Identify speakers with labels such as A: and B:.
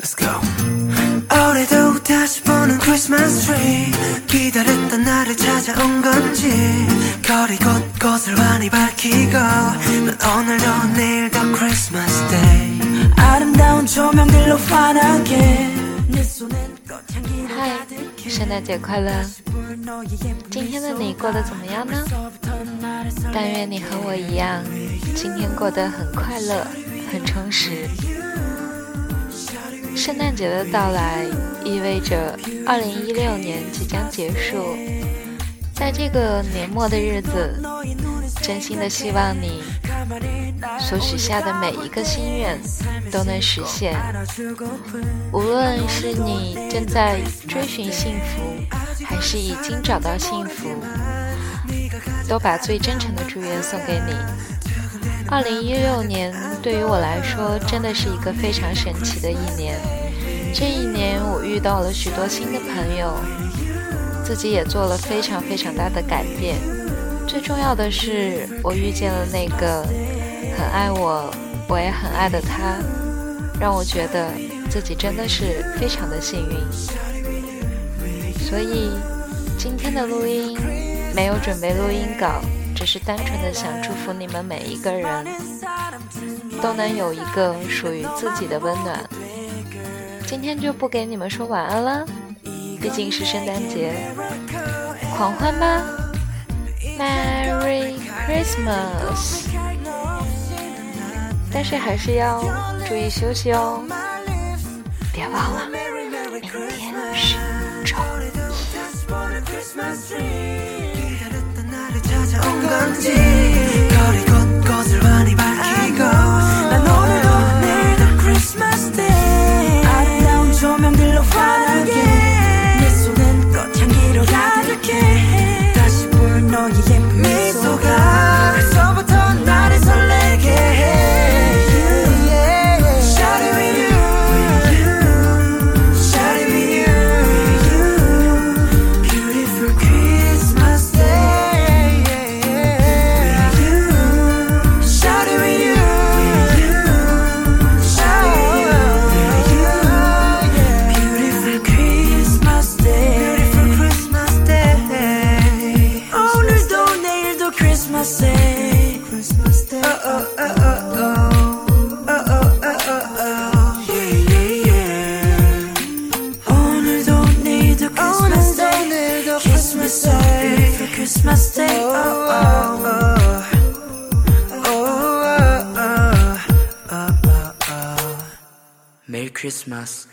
A: Let's go. 올해도 다시 보는 Christmas tree 기다렸던 날을 찾아온 건지 거리 곳곳을 환히 밝히고 난 오늘도 내일도 Christmas Day 아름다운 조명들로 환하게 내 손엔 꽃향기로
B: 嗨，圣诞节快乐！今天的你过得怎么样呢？但愿你和我一样，今天过得很快乐，很充实。 圣诞节的到来意味着2016年即将结束，在这个年末的日子，真心的希望你所许下的每一个心愿都能实现。无论是你正在追寻幸福，还是已经找到幸福，都把最真诚的祝愿送给你。二零一六年对于我来说，真的是一个非常神奇的一年。这一年，我遇到了许多新的朋友，自己也做了非常非常大的改变。最重要的是，我遇见了那个很爱我，我也很爱的他，让我觉得自己真的是非常的幸运。所以，今天的录音没有准备录音稿。只是单纯的想祝福你们每一个人都能有一个属于自己的温暖。今天就不给你们说晚安了，毕竟是圣诞节，狂欢吧，Merry Christmas！但是还是要注意休息哦，别忘了，明天是周一。
A: 찾아 Christmas day Oh oh oh oh oh Oh oh oh oh oh Yeah yeah yeah 오늘도 내일도 Christmas day 내일도 Christmas day Beautiful Christmas day Oh oh oh Oh oh oh oh oh oh Merry Christmas